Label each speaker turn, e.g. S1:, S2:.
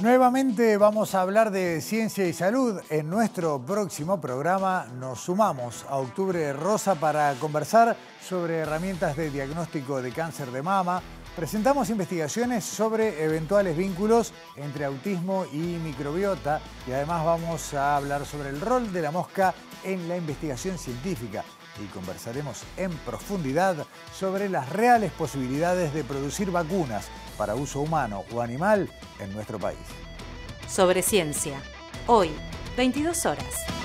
S1: Nuevamente vamos a hablar de ciencia y salud. En nuestro próximo programa nos sumamos a Octubre Rosa para conversar sobre herramientas de diagnóstico de cáncer de mama. Presentamos investigaciones sobre eventuales vínculos entre autismo y microbiota y además vamos a hablar sobre el rol de la mosca en la investigación científica y conversaremos en profundidad sobre las reales posibilidades de producir vacunas para uso humano o animal en nuestro país.
S2: Sobre ciencia. Hoy, 22 horas.